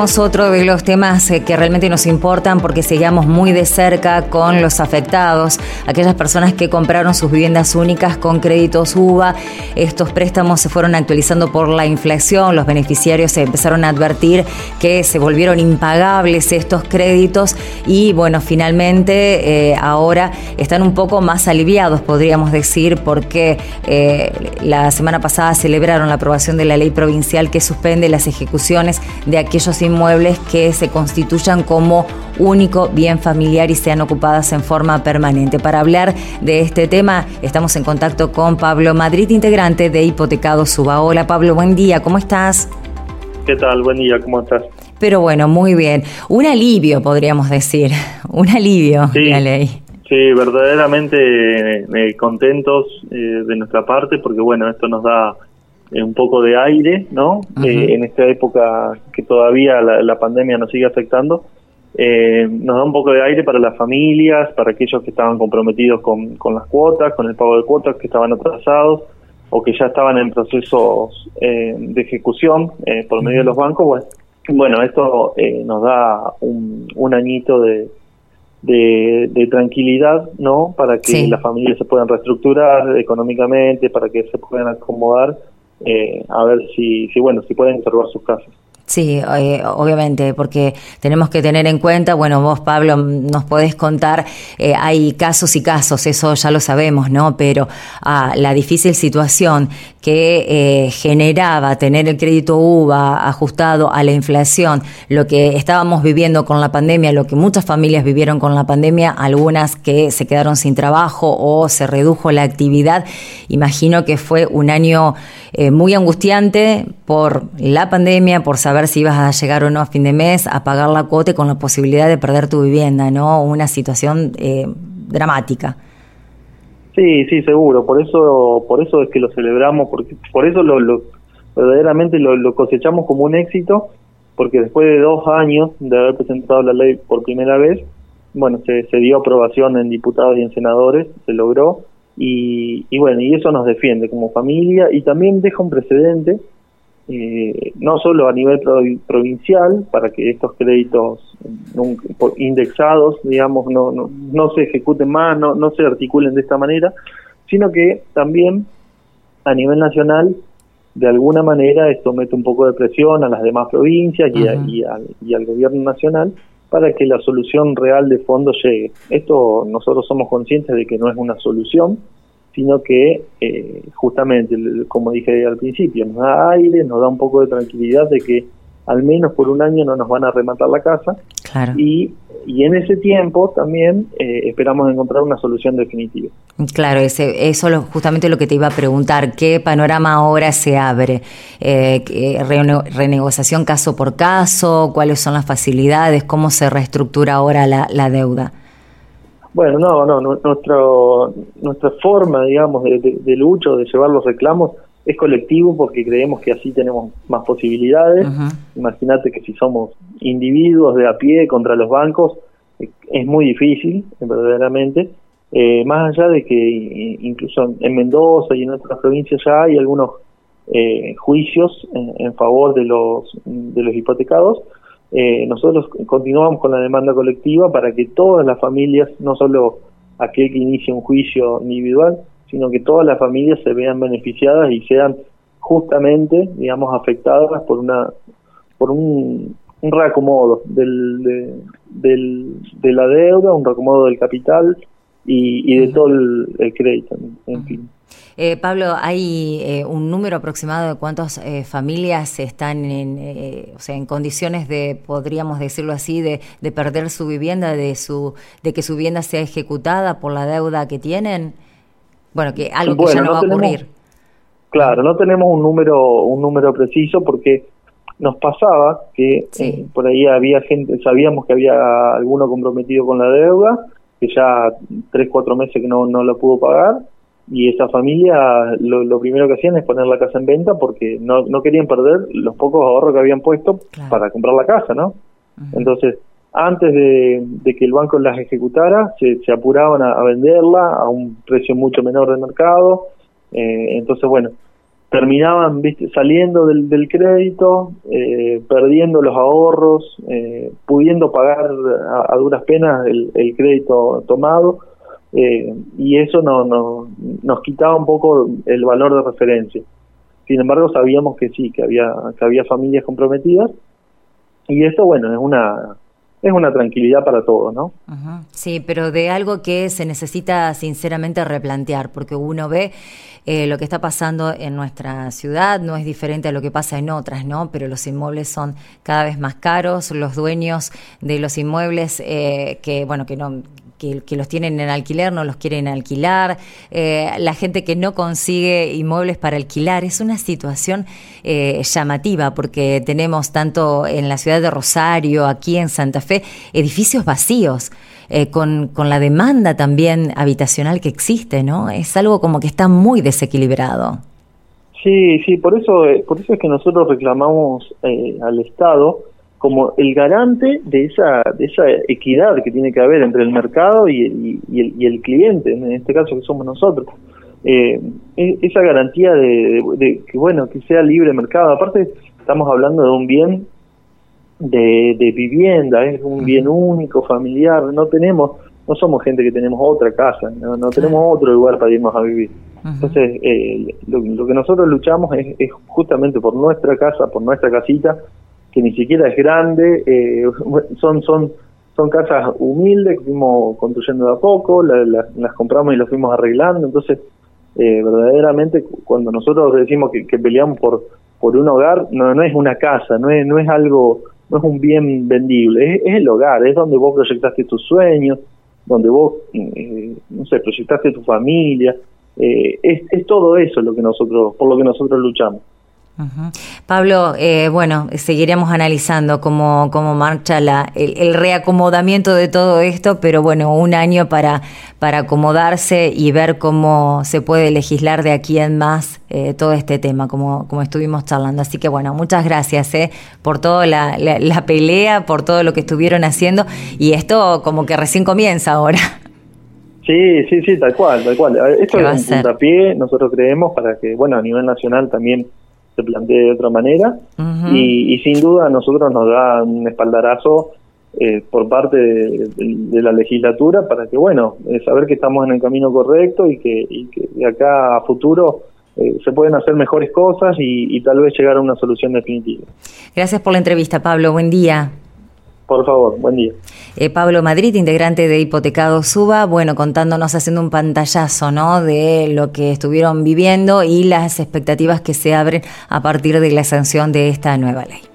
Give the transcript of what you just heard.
otro de los temas eh, que realmente nos importan porque seguimos muy de cerca con los afectados, aquellas personas que compraron sus viviendas únicas con créditos UVA. Estos préstamos se fueron actualizando por la inflación, los beneficiarios se empezaron a advertir que se volvieron impagables estos créditos y bueno, finalmente eh, ahora están un poco más aliviados, podríamos decir, porque eh, la semana pasada celebraron la aprobación de la ley provincial que suspende las ejecuciones de aquellos inmuebles que se constituyan como único bien familiar y sean ocupadas en forma permanente. Para hablar de este tema estamos en contacto con Pablo Madrid, integrante de Hipotecado Suba. Hola Pablo, buen día, ¿cómo estás? ¿Qué tal? Buen día, ¿cómo estás? Pero bueno, muy bien. Un alivio, podríamos decir. Un alivio sí, la ley. Sí, verdaderamente eh, contentos eh, de nuestra parte porque, bueno, esto nos da un poco de aire, ¿no? eh, en esta época que todavía la, la pandemia nos sigue afectando, eh, nos da un poco de aire para las familias, para aquellos que estaban comprometidos con, con las cuotas, con el pago de cuotas, que estaban atrasados o que ya estaban en procesos eh, de ejecución eh, por medio de los bancos. Bueno, bueno esto eh, nos da un, un añito de, de, de, tranquilidad, ¿no? Para que sí. las familias se puedan reestructurar económicamente, para que se puedan acomodar eh, a ver si, si, bueno, si pueden conservar sus casas. Sí, eh, obviamente, porque tenemos que tener en cuenta, bueno, vos Pablo nos podés contar, eh, hay casos y casos, eso ya lo sabemos, ¿no? Pero ah, la difícil situación que eh, generaba tener el crédito UVA ajustado a la inflación, lo que estábamos viviendo con la pandemia, lo que muchas familias vivieron con la pandemia, algunas que se quedaron sin trabajo o se redujo la actividad, imagino que fue un año eh, muy angustiante por la pandemia, por saber si ibas a llegar o no a fin de mes, a pagar la cuota con la posibilidad de perder tu vivienda, ¿no? Una situación eh, dramática. Sí, sí, seguro. Por eso, por eso es que lo celebramos, porque por eso lo, lo verdaderamente lo, lo, cosechamos como un éxito, porque después de dos años de haber presentado la ley por primera vez, bueno, se, se dio aprobación en diputados y en senadores, se logró, y, y bueno, y eso nos defiende como familia y también deja un precedente eh, no solo a nivel provincial, para que estos créditos indexados, digamos, no, no, no se ejecuten más, no, no se articulen de esta manera, sino que también a nivel nacional, de alguna manera, esto mete un poco de presión a las demás provincias y, a, y, al, y al gobierno nacional para que la solución real de fondo llegue. Esto nosotros somos conscientes de que no es una solución, sino que eh, justamente, como dije al principio, nos da aire, nos da un poco de tranquilidad de que al menos por un año no nos van a rematar la casa claro. y, y en ese tiempo también eh, esperamos encontrar una solución definitiva. Claro, ese, eso es justamente lo que te iba a preguntar, ¿qué panorama ahora se abre? Eh, ¿Renegociación caso por caso? ¿Cuáles son las facilidades? ¿Cómo se reestructura ahora la, la deuda? Bueno, no, no, nuestro, nuestra forma, digamos, de, de, de, lucha, de llevar los reclamos, es colectivo porque creemos que así tenemos más posibilidades. Uh -huh. Imagínate que si somos individuos de a pie contra los bancos, es muy difícil, verdaderamente. Eh, más allá de que incluso en Mendoza y en otras provincias ya hay algunos eh, juicios en, en, favor de los, de los hipotecados, eh, nosotros continuamos con la demanda colectiva para que todas las familias, no solo aquel que inicie un juicio individual, sino que todas las familias se vean beneficiadas y sean justamente, digamos, afectadas por una por un, un reacomodo del, de, del, de la deuda, un reacomodo del capital y, y de todo el, el crédito, en, en fin. Eh, Pablo, ¿hay eh, un número aproximado de cuántas eh, familias están en, eh, o sea, en condiciones de, podríamos decirlo así, de, de, perder su vivienda, de, su, de que su vivienda sea ejecutada por la deuda que tienen? Bueno, que algo que ya no, no va a ocurrir. Claro, no tenemos un número, un número preciso porque nos pasaba que sí. por ahí había gente, sabíamos que había alguno comprometido con la deuda, que ya tres, cuatro meses que no, no lo pudo pagar y esa familia lo, lo, primero que hacían es poner la casa en venta porque no, no querían perder los pocos ahorros que habían puesto claro. para comprar la casa, ¿no? Uh -huh. Entonces, antes de, de, que el banco las ejecutara, se, se apuraban a, a, venderla a un precio mucho menor del mercado. Eh, entonces, bueno, terminaban ¿viste? saliendo del, del crédito, eh, perdiendo los ahorros, eh, pudiendo pagar a, duras penas el, el crédito tomado, eh, y eso no, no, nos quitaba un poco el valor de referencia. Sin embargo, sabíamos que sí, que había, que había familias comprometidas, y esto, bueno, es una es una tranquilidad para todos, ¿no? Sí, pero de algo que se necesita sinceramente replantear, porque uno ve eh, lo que está pasando en nuestra ciudad, no es diferente a lo que pasa en otras, ¿no? Pero los inmuebles son cada vez más caros, los dueños de los inmuebles eh, que, bueno, que no que, los tienen en alquiler no los quieren alquilar, eh, la gente que no consigue inmuebles para alquilar. Es una situación eh, llamativa porque tenemos tanto en la ciudad de Rosario, aquí en Santa Fe, edificios vacíos. Eh, con, con la demanda también habitacional que existe, ¿no? Es algo como que está muy desequilibrado. Sí, sí, por eso, por eso es que nosotros reclamamos al Estado como el garante de esa, de esa equidad que tiene que haber entre el mercado y, y, el, cliente, en este caso que somos nosotros. Eh, esa garantía de, que, bueno, que sea libre mercado. Aparte, estamos hablando de un bien de, de vivienda, es un bien único, familiar, no tenemos, no somos gente que tenemos otra casa, no, tenemos otro lugar para irnos a vivir. Entonces, eh, lo, que nosotros luchamos es, es justamente por nuestra casa, por nuestra casita, que ni siquiera es grande, eh, son, son, son casas humildes que fuimos construyendo de a poco, las compramos y las fuimos arreglando, entonces eh, verdaderamente cuando nosotros decimos que, peleamos por, por un hogar, no, no es una casa, no es, no es algo, no es un bien vendible, es, el hogar, es donde vos proyectaste tus sueños, donde vos, eh, no sé, proyectaste tu familia, es, es todo eso lo que nosotros, por lo que nosotros luchamos. Pablo, eh, bueno, seguiremos analizando cómo, cómo marcha la, el, reacomodamiento de todo esto, pero bueno, un año para, para acomodarse y ver cómo se puede legislar de aquí en más eh, todo este tema, como, como estuvimos charlando. Así que bueno, muchas gracias eh, por toda la, la, pelea, por todo lo que estuvieron haciendo y esto como que recién comienza ahora. Sí, sí, sí, tal cual, tal cual. Esto es un puntapié, nosotros creemos, para que, bueno, a nivel nacional también se plantee de otra manera y, sin duda a nosotros nos da un espaldarazo eh, por parte de, la legislatura para que, bueno, eh, saber que estamos en el camino correcto y que, de acá a futuro eh, se pueden hacer mejores cosas y, y tal vez llegar a una solución definitiva. Gracias por la entrevista, Pablo. Buen día. Por favor, buen día. Eh, Pablo Madrid, integrante de Hipotecado Suba, bueno, contándonos, haciendo un pantallazo, ¿no? De lo que estuvieron viviendo y las expectativas que se abren a partir de la sanción de esta nueva ley.